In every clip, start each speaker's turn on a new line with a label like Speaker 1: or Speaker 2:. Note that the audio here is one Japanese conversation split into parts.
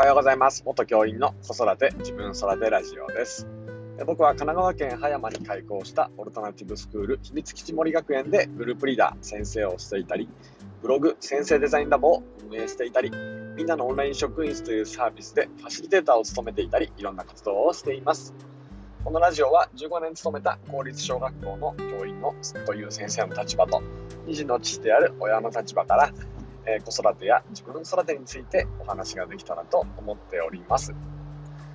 Speaker 1: はようございます。元教員の子育て自分育てラジオです。僕は神奈川県葉山に開校したオルタナティブスクール秘密基地森学園でグループリーダー先生をしていたり、ブログ先生デザインラボを運営していたり、みんなのオンライン職員室というサービスでファシリテーターを務めていたり、いろんな活動をしています。このラジオは15年勤めた公立小学校の教員のという先生の立場と、2児の父である親の立場から、えー子育てや自分育てについてお話ができたらと思っております。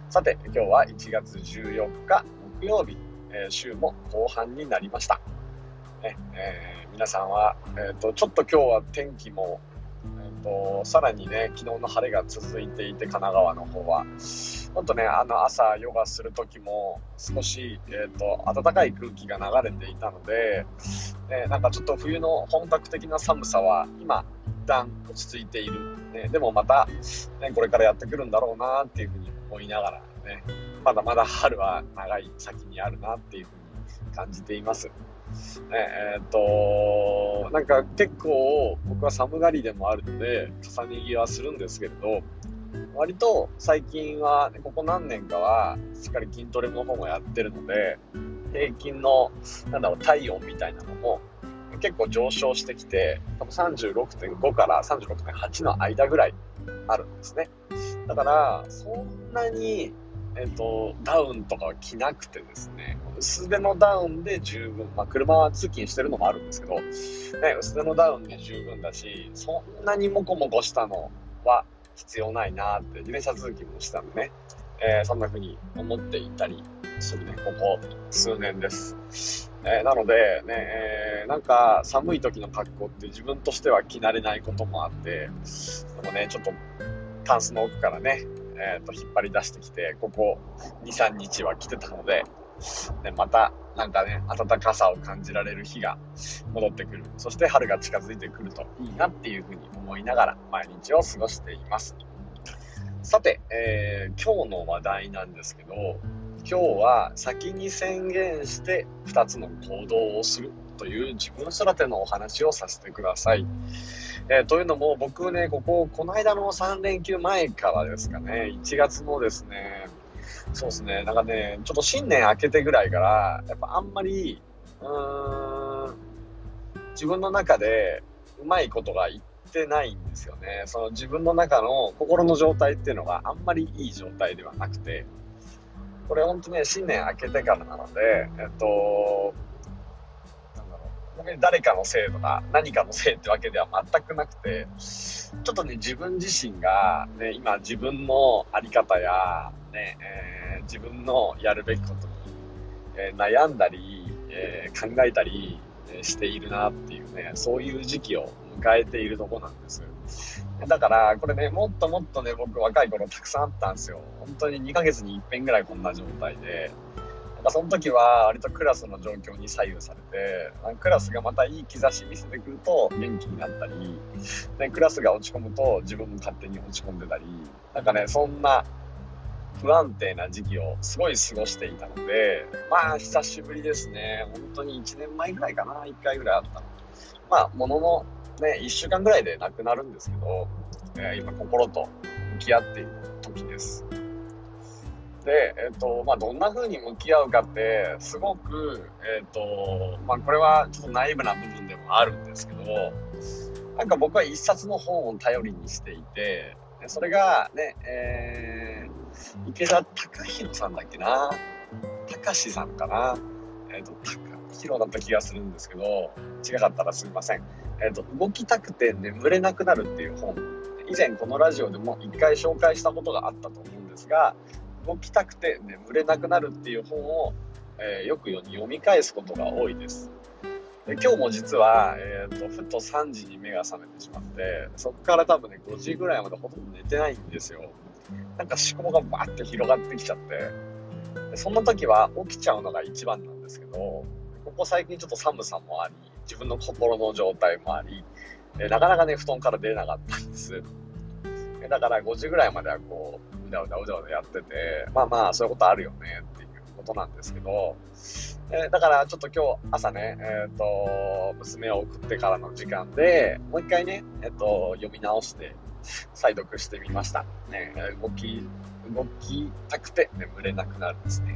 Speaker 1: さて、今日は1月14日木曜日、えー週も後半になりました。ねえー皆さんは、えーと、ちょっと今日は天気も、えーと、さらにね、昨日の晴れが続いていて、神奈川の方は。ほんとね、あの朝ヨガする時も少し、えーと、暖かい空気が流れていたので、ね、なんかちょっと冬の本格的な寒さは今、旦落ち着いている。ね、でもまた、ね、これからやってくるんだろうなっていうふうに思いながらね、まだまだ春は長い先にあるなっていうふうに感じています。えーっと、なんか結構僕は寒がりでもあるので、重ね着はするんですけれど、割と最近は、ここ何年かは、しっかり筋トレの方もやってるので、平均の、なんだろう、体温みたいなのも結構上昇してきて、多分36.5から36.8の間ぐらいあるんですね。だから、そんなに、えっ、と、ダウンとかは着なくてですね、薄手のダウンで十分、まあ車は通勤してるのもあるんですけど、ね、薄手のダウンで十分だし、そんなにモコモコしたのは必要ないなって、自転車通勤もしたんでね、えーそんな風に思っていたりするね、ここ数年です。えーなので、ね、えーなんか寒い時の格好って自分としては着慣れないこともあって、でもね、ちょっとタンスの奥からね、えーと引っ張り出してきて、ここ2、3日は着てたので、ね、またなんかね、暖かさを感じられる日が戻ってくる。そして春が近づいてくるといいなっていうふうに思いながら毎日を過ごしています。さて、えー今日の話題なんですけど、今日は先に宣言して2つの行動をするという自分育てのお話をさせてください。えーというのも僕ね、ここ、この間の3連休前からですかね、1月のですね、そうですね、なんかね、ちょっと新年明けてぐらいから、やっぱあんまり、うーん、自分の中でうまいことが言ってないんですよね。その自分の中の心の状態っていうのがあんまりいい状態ではなくて、これ本当ね、新年明けてからなので、えっと、なんだろう、本当に誰かのせいとか何かのせいってわけでは全くなくて、ちょっとね、自分自身が、ね、今自分のあり方や、ね、えー自分のやるべきことに、えー悩んだり、えー考えたり、えしているなっていうね、そういう時期を迎えているとこなんです。だから、これね、もっともっとね、僕若い頃たくさんあったんですよ。本当に2ヶ月に一遍ぐらいこんな状態で。その時は割とクラスの状況に左右されて、クラスがまたいい兆し見せてくると元気になったり、ね、クラスが落ち込むと自分も勝手に落ち込んでたり、なんかね、そんな不安定な時期をすごい過ごしていたので、まあ久しぶりですね。本当に1年前ぐらいかな、1回ぐらいあったの。まあ、もののね、1週間ぐらいでなくなるんですけど、えー今心と向き合っている時です。で、えっ、と、まあ、どんな風に向き合うかって、すごく、えっ、と、まあ、これはちょっとナイーブな部分でもあるんですけど、なんか僕は一冊の本を頼りにしていて、でそれがね、えー、池田隆弘さんだっけな？隆さんかな？えっ、と、隆弘だった気がするんですけど、違かったらすみません。えっ、と、動きたくて眠れなくなるっていう本。以前このラジオでも一回紹介したことがあったと思うんですが、動きたくて眠れなくなるっていう本を、えーよく読み返すことが多いです。で今日も実は、えー、とふと3時に目が覚めてしまってそこから多分ね5時ぐらいまでほとんど寝てないんですよなんか思考がバーって広がってきちゃってそんな時は起きちゃうのが一番なんですけどここ最近ちょっと寒さもあり自分の心の状態もありえなかなかね布団から出れなかったんですだから5時ぐらいまではこううだうだうだうだやっててまあまあそういうことあるよねっていうことなんですけどえだからちょっと今日朝ね、えっ、と、娘を送ってからの時間で、もう一回ね、えっ、と、読み直して、再読してみました。ね、動き、動きたくて眠れなくなるんですね。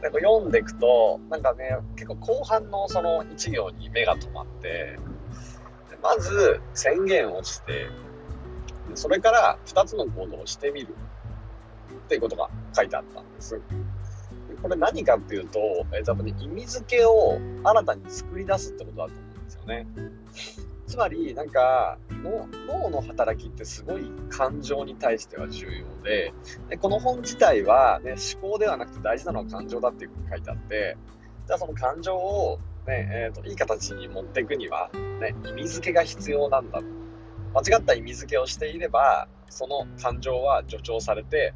Speaker 1: で読んでいくと、なんかね、結構後半のその1行に目が止まって、まず宣言をして、それから2つの行動をしてみるっていうことが書いてあったんです。これ何かっていうと、えー、多分ね、意味付けを新たに作り出すってことだと思うんですよね。つまり、なんか脳の働きってすごい感情に対しては重要で、でこの本自体は、ね、思考ではなくて大事なのは感情だっていうふうに書いてあって、じゃあその感情をね、えーと、いい形に持っていくには、ね、意味付けが必要なんだ。間違った意味付けをしていれば、その感情は助長されて、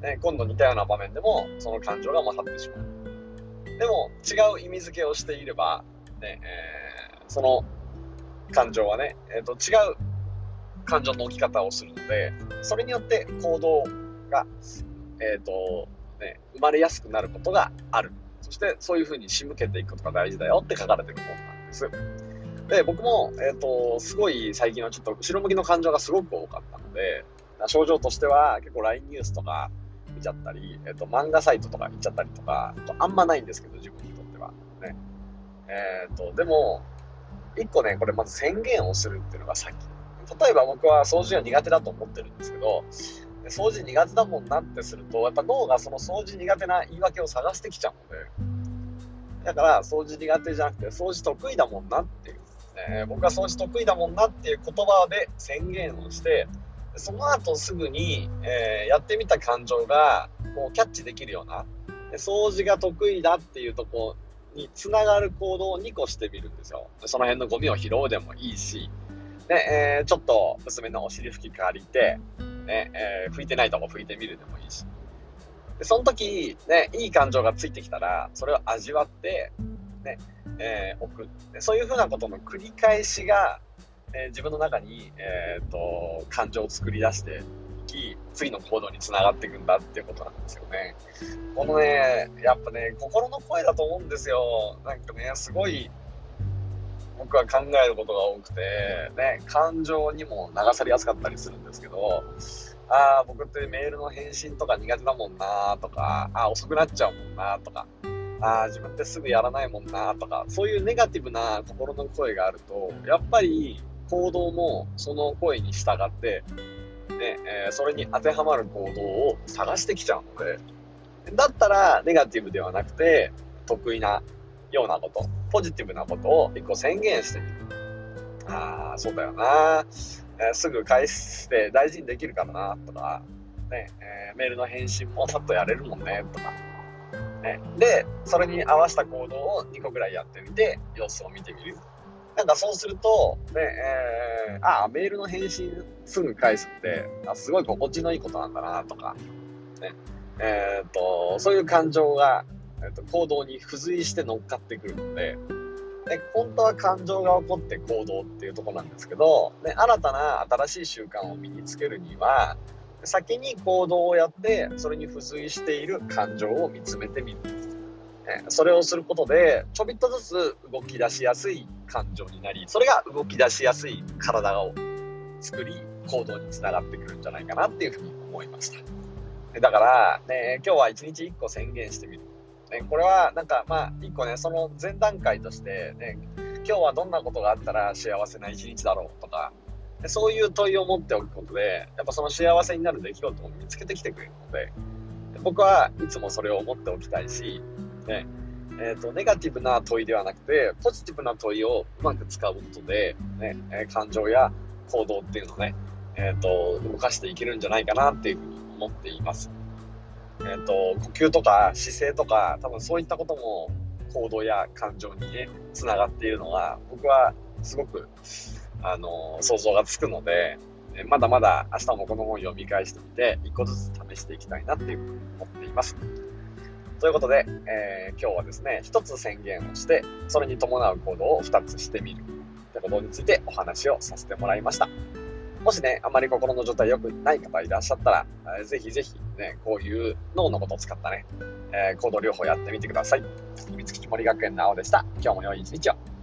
Speaker 1: ね、今度似たような場面でもその感情が勝ってしまう。でも違う意味付けをしていれば、ねえー、その感情はね、えーと、違う感情の置き方をするので、それによって行動が、えーとね、生まれやすくなることがある。そしてそういうふうに仕向けていくことが大事だよって書かれてる本なんです。で、僕も、え、ー、と、すごい最近はちょっと後ろ向きの感情がすごく多かったので、症状としては結構 LINE ニュースとか見ちゃったり、え、ー、と、漫画サイトとか見ちゃったりとか、あんまないんですけど、自分にとっては。ね。えっ、ー、と、でも、一個ね、これまず宣言をするっていうのが先。例えば僕は掃除が苦手だと思ってるんですけど、掃除苦手だもんなってすると、やっぱ脳がその掃除苦手な言い訳を探してきちゃうので、だから掃除苦手じゃなくて掃除得意だもんなっていう、ね、僕は掃除得意だもんなっていう言葉で宣言をして、その後すぐに、えー、やってみた感情がこうキャッチできるような、掃除が得意だっていうとこにつながる行動を2個してみるんですよ。その辺のゴミを拾うでもいいし、ねえー、ちょっと娘のお尻拭き借りて、ねえー、拭いてないとこ拭いてみるでもいいし。でその時、ね、いい感情がついてきたら、それを味わって、ね、えー、置く。そういうふうなことの繰り返しが、えー、自分の中に、えーと、感情を作り出してき、次の行動につながっていくんだっていうことなんですよね。このね、やっぱね、心の声だと思うんですよ。なんかね、すごい、僕は考えることが多くて、ね、感情にも流されやすかったりするんですけど、ああ、僕ってメールの返信とか苦手だもんなとか、ああ、遅くなっちゃうもんなとか、ああ、自分ってすぐやらないもんなとか、そういうネガティブな心の声があると、やっぱり行動もその声に従って、ね、えー、それに当てはまる行動を探してきちゃうので、だったらネガティブではなくて、得意なようなこと、ポジティブなことを一個宣言してみる。ああ、そうだよな。えー、すぐ返して大事にできるからな、とか、ね、えー、メールの返信もさっとやれるもんね、とか。ね、で、それに合わせた行動を2個ぐらいやってみて、様子を見てみる。なんかそうすると、ね、えー、あ、メールの返信すぐ返すって、あすごい心地のいいことなんだな、とか、ね、えっ、と、そういう感情が、えーと、行動に付随して乗っかってくるので、で本当は感情が起こって行動っていうとこなんですけど、ね、新たな新しい習慣を身につけるには先に行動をやってそれに付随している感情を見つめてみる、ね、それをすることでちょびっとずつ動き出しやすい感情になりそれが動き出しやすい体を作り行動につながってくるんじゃないかなっていうふうに思いました。だから、ね、今日は1日1個宣言してみる。ね、これはなんかまあ一個ね、その前段階としてね、今日はどんなことがあったら幸せな一日だろうとか、そういう問いを持っておくことで、やっぱその幸せになる出来事を見つけてきてくれるので、僕はいつもそれを思っておきたいし、ね、えーと、ネガティブな問いではなくて、ポジティブな問いをうまく使うことで、ね、え感情や行動っていうのをね、えーと動かしていけるんじゃないかなっていうふうに思っています。え、ー、と、呼吸とか姿勢とか、多分そういったことも行動や感情にね、つながっているのが、僕はすごく、あの、想像がつくので、まだまだ明日もこの本読み返してみて、一個ずつ試していきたいなっていうふうに思っています。ということで、えー、今日はですね、一つ宣言をして、それに伴う行動を2つしてみるということについてお話をさせてもらいました。もしね、あまり心の状態良くない方いらっしゃったら、えー、ぜひぜひね、こういう脳のことを使ったね、えー、行動療法やってみてください。秘密基地森学園の青でした。今日も良い一日を。